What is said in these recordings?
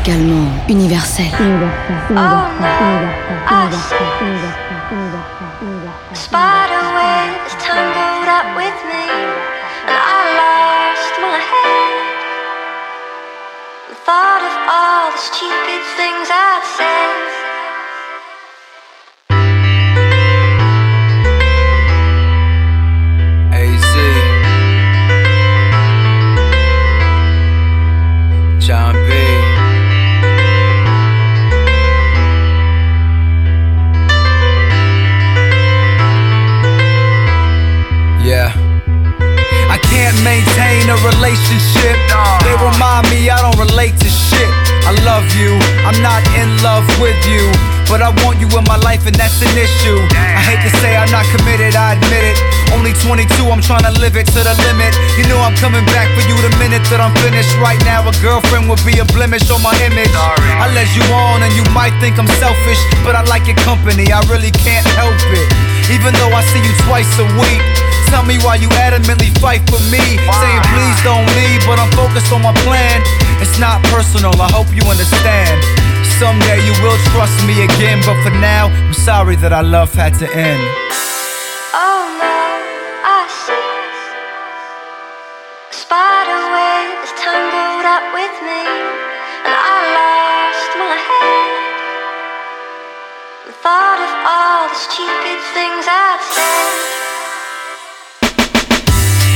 Musicalement universel. Spider webs tangled up with me, and I lost my head. The thought of all the stupid things I'd said. Can't maintain a relationship. They remind me I don't relate to shit. I love you, I'm not in love with you. But I want you in my life, and that's an issue. I hate to say I'm not committed, I admit it. Only 22, I'm trying to live it to the limit. You know I'm coming back for you the minute that I'm finished. Right now, a girlfriend would be a blemish on my image. I let you on, and you might think I'm selfish, but I like your company, I really can't help it. Even though I see you twice a week. Tell me why you adamantly fight for me. Saying please don't leave, but I'm focused on my plan. It's not personal, I hope you understand. Someday you will trust me again, but for now, I'm sorry that our love had to end. Oh no, I see. Spider web is tangled up with me, and I lost my head. The thought of all the stupid things I'd said.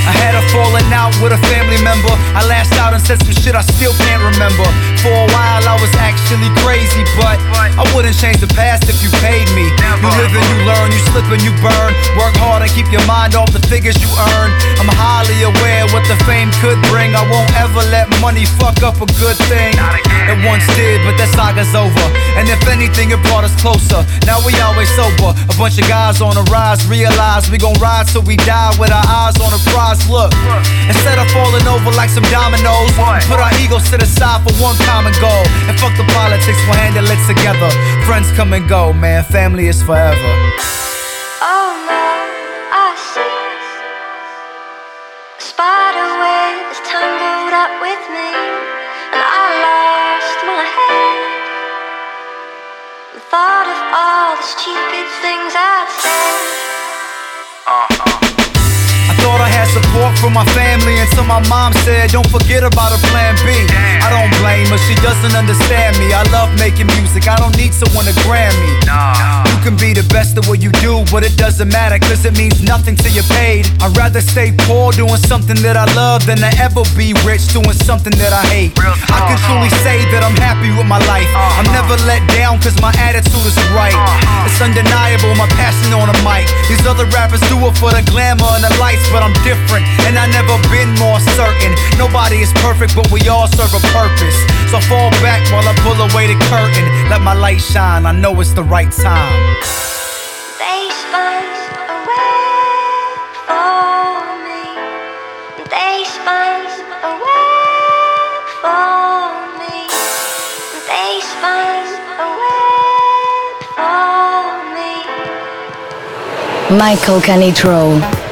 I had a falling out with a family member. I lashed out and said some shit I still can't remember. For a while I was actually crazy, but I wouldn't change the past if you paid me. You live and you learn, you slip and you burn. Work hard and keep your mind off the figures you earn. I'm highly aware what the fame could bring. I won't ever let money fuck up a good thing. It once did, but that saga's over. And if anything, it brought us closer. Now we always sober. A bunch of guys on the rise realize we gon' ride till we die with our eyes on the prize. Look, instead of falling over like some dominoes, put our egos to the side for one common goal. And fuck the politics, we'll handle it together. Friends come and go, man. Family is forever. Oh no, I see. Spider webs tangled up with me, and I lost my head. The thought of all the stupid things I'd said. I thought I had support from my family until my mom said, Don't forget about a plan B. I don't blame her, she doesn't understand me. I love making music, I don't need someone to grant me. You can be the best at what you do, but it doesn't matter, cause it means nothing till you're paid. I'd rather stay poor doing something that I love than to ever be rich doing something that I hate. I can truly say that I'm happy with my life. Uh-huh. I'm never let down cause my attitude is right. Uh-huh. It's undeniable, my passion on the mic. These other rappers do it for the glamour and the lights, but I'm different, and I never been more certain. Nobody is perfect, but we all serve a purpose. So fall back while I pull away the curtain. Let my light shine, I know it's the right time. They spun away for me. They spun away for me. They spun away for me. Michael Canitrot.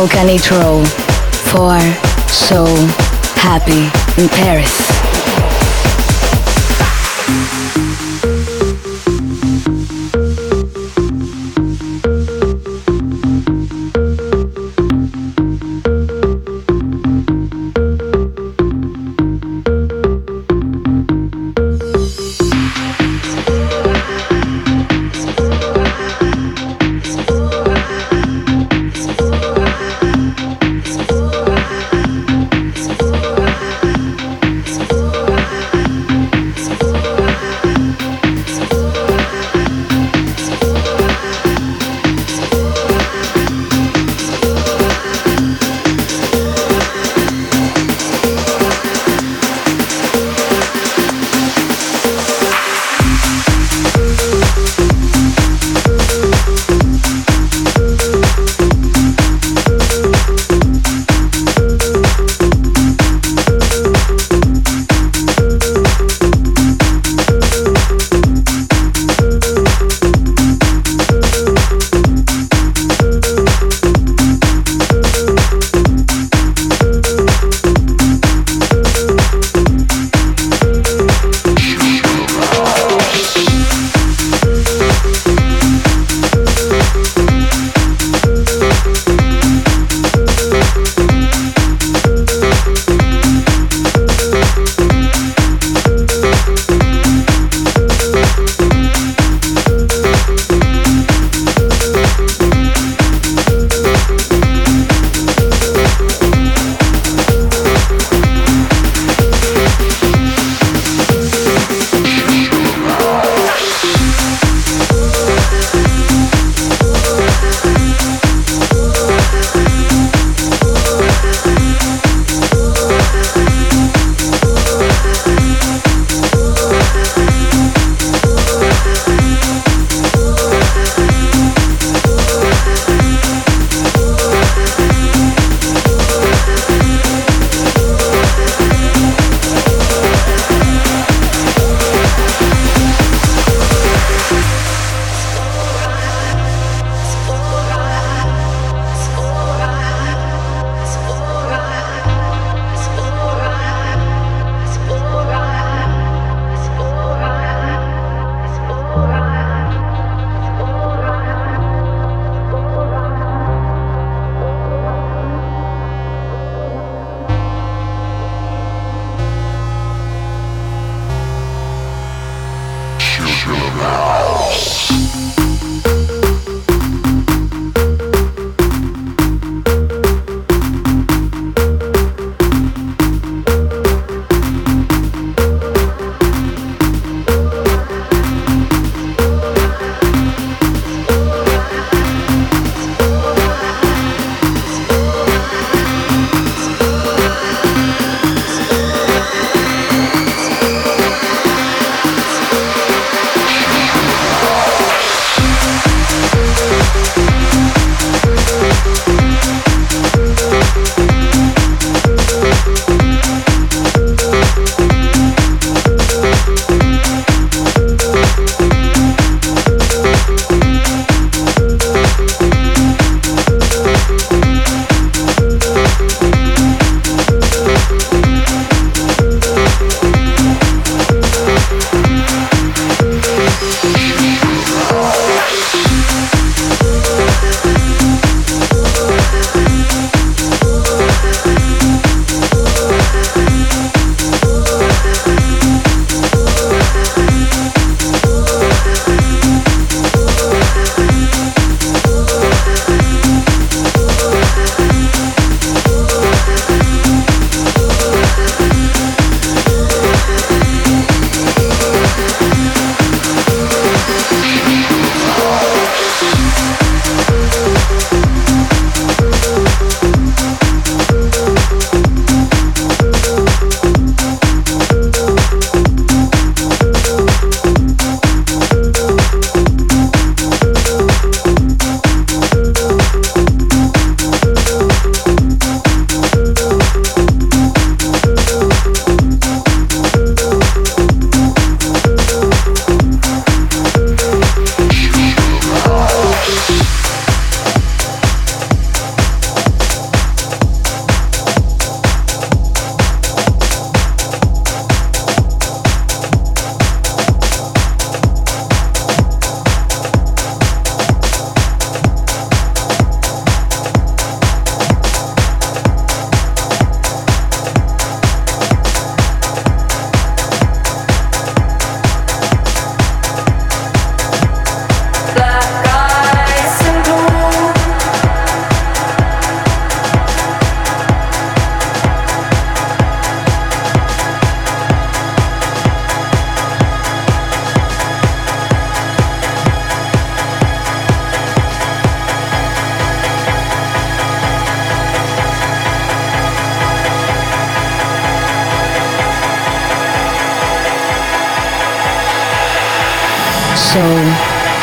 Michael Canitrot for So Happy in Paris.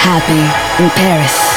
Happy in Paris.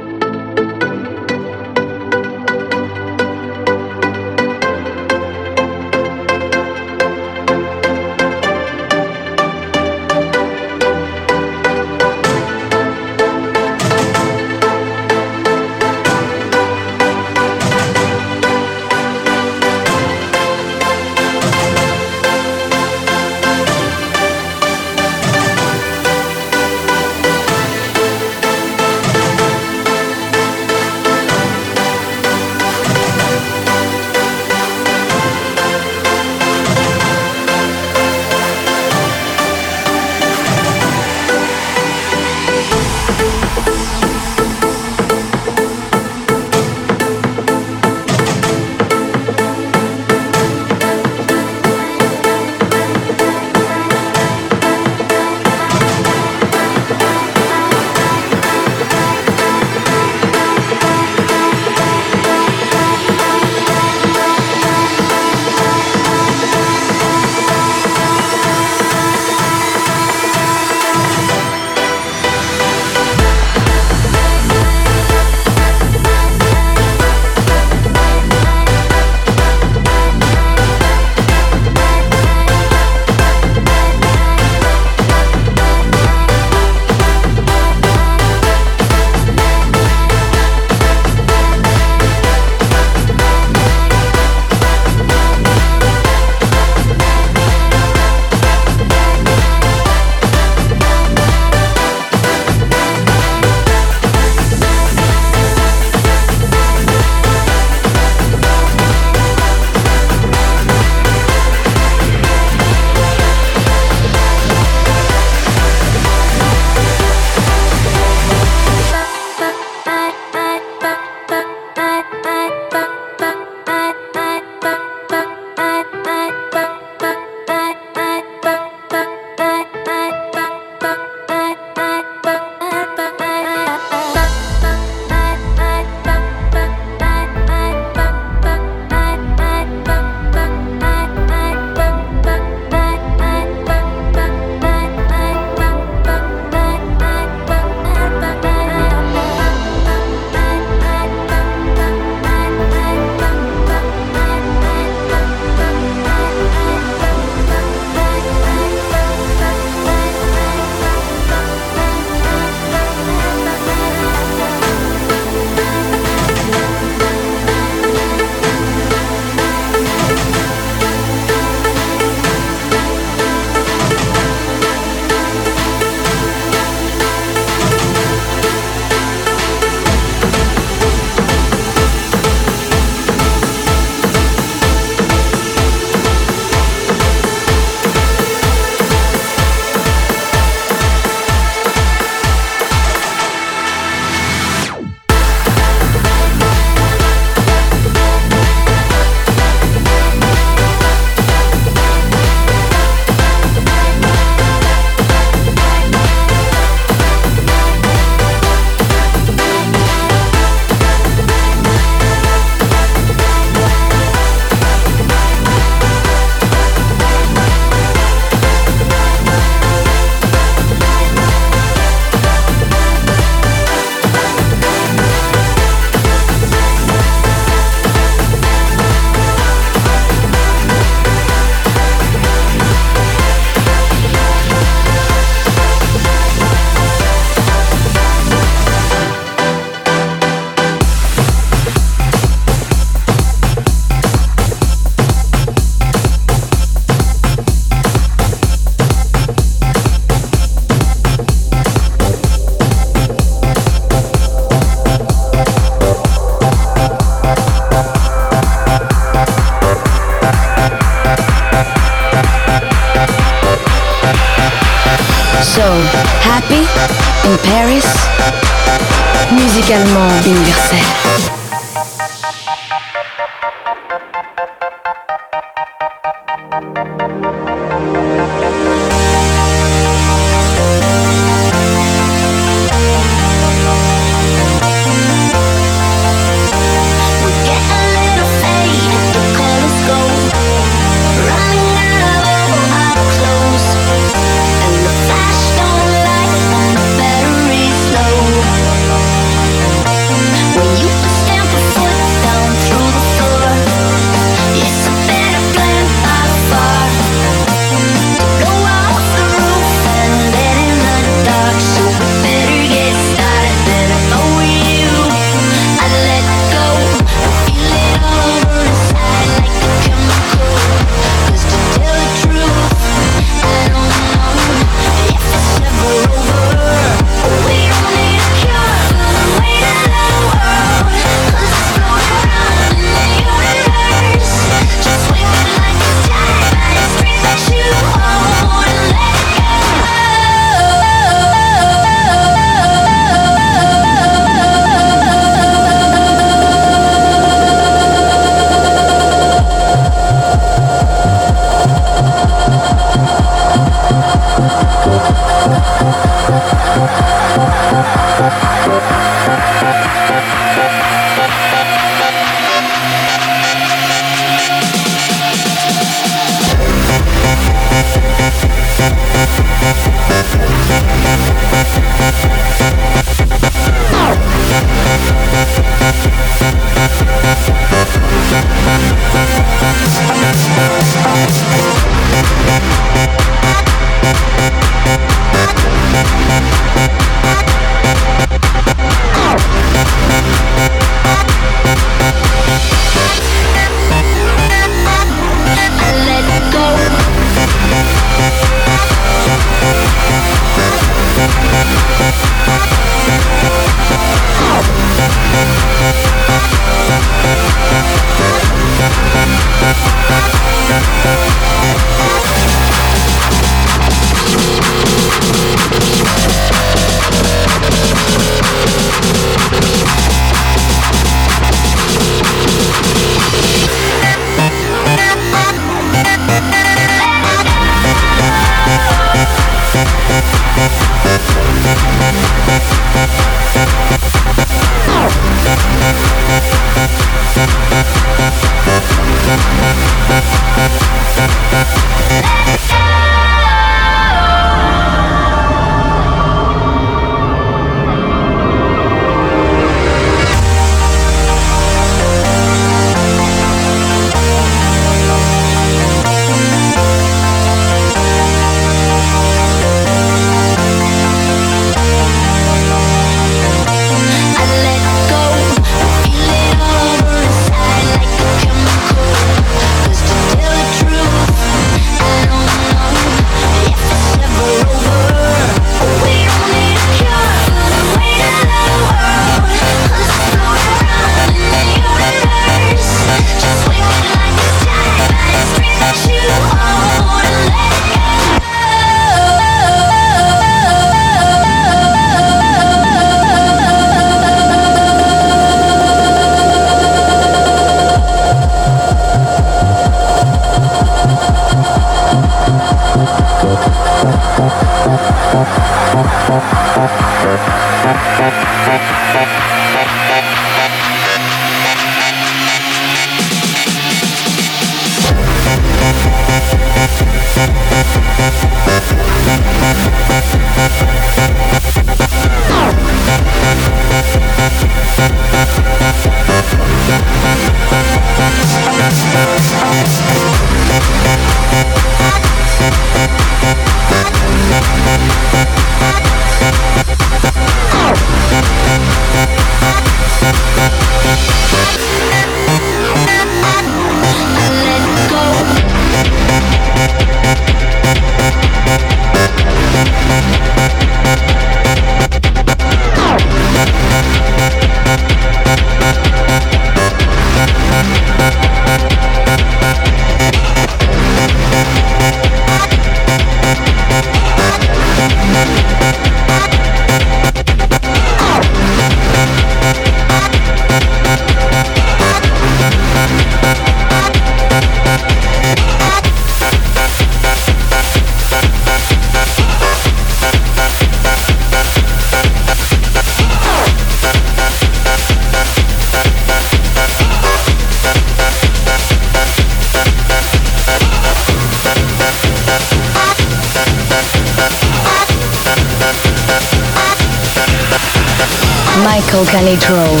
Canitrot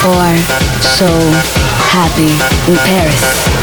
for So Happy in Paris.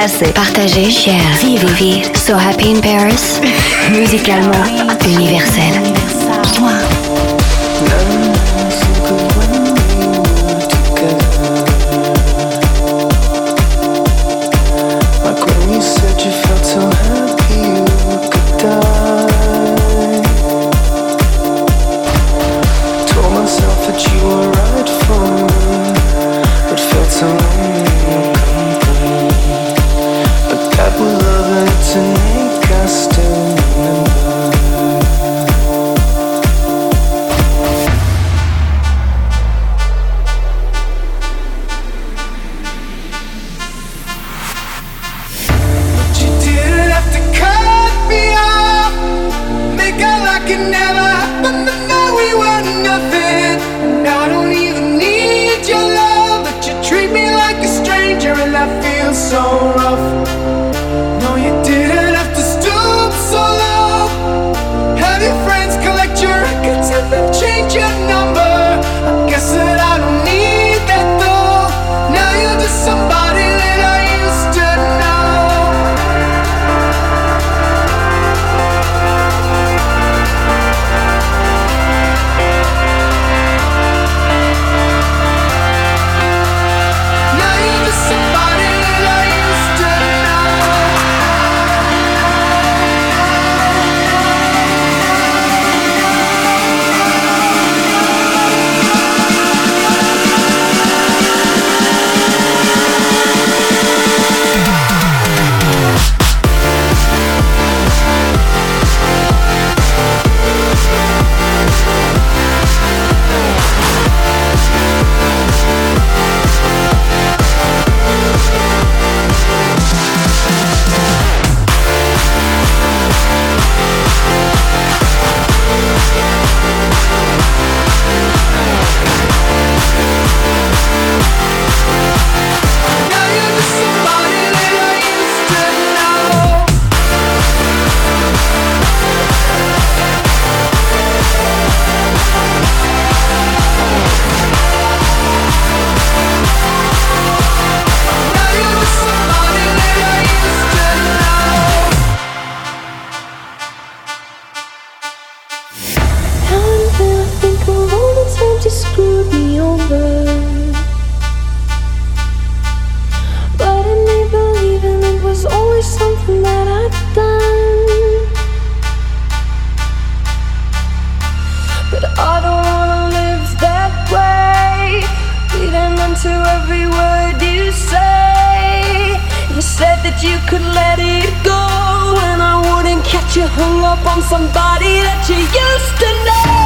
Encontrarse, partager, share, vivre, vivre. So happy in Paris, musicalement universel. that I've done. But I don't wanna live that way, leading into every word you say. You said that you could let it go, and I wouldn't catch you hung up on somebody that you used to know.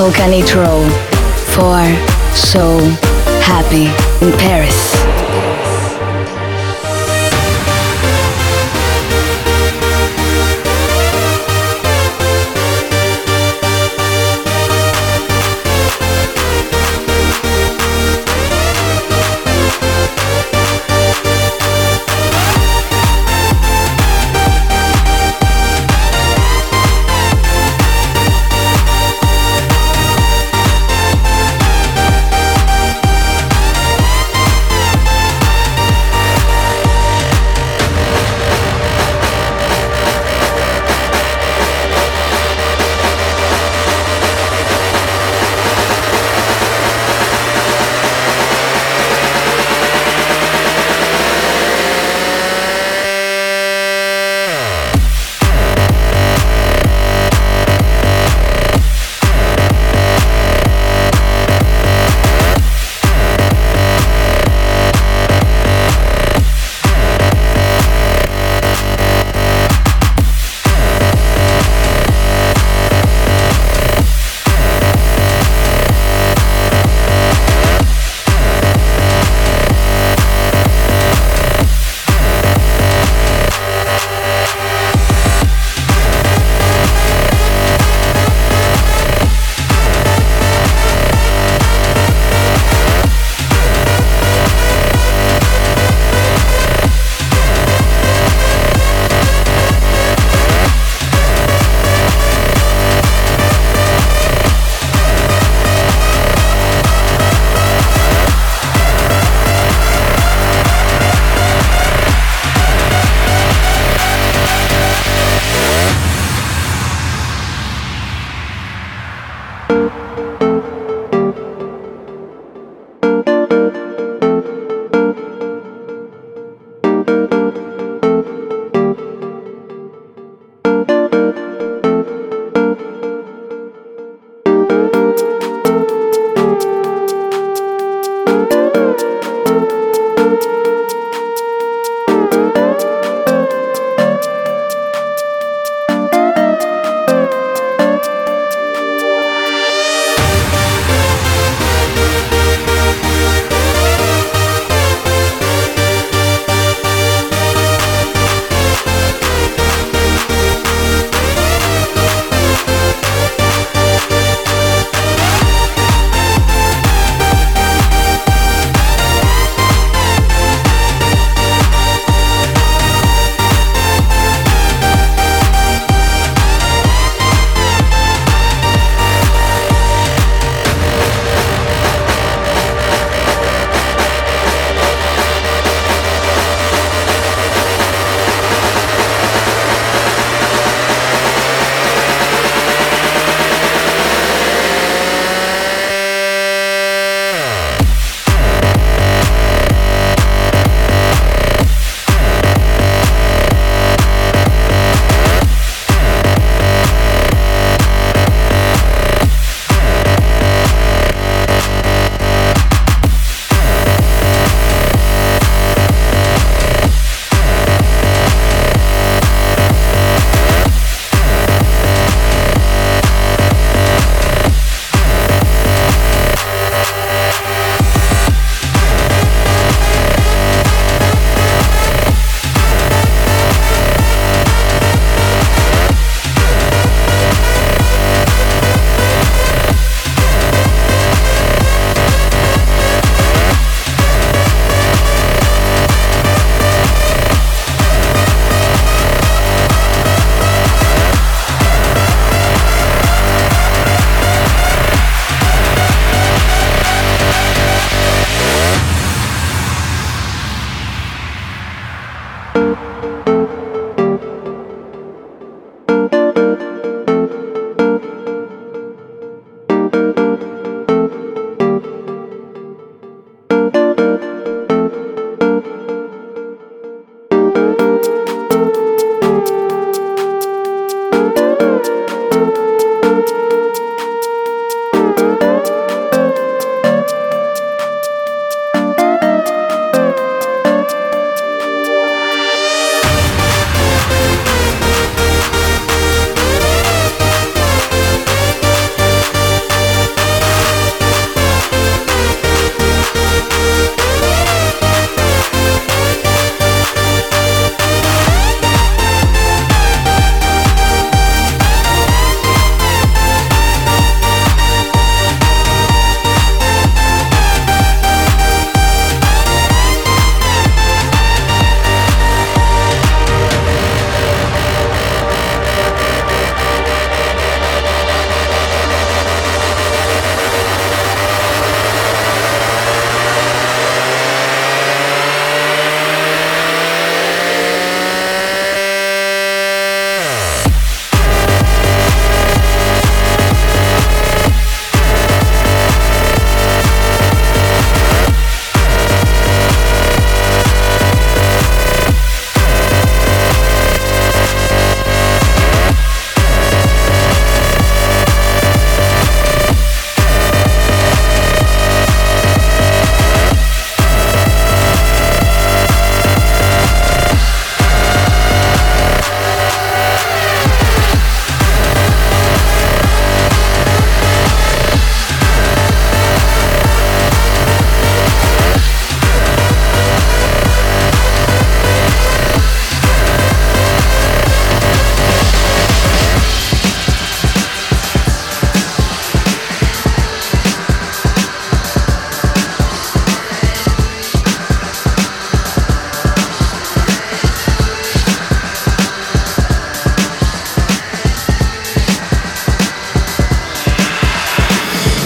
Volcanitro for So Happy in Paris.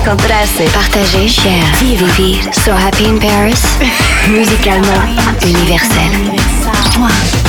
Encontrarse, partager, share, vivre. So happy in Paris. Musicalement universel.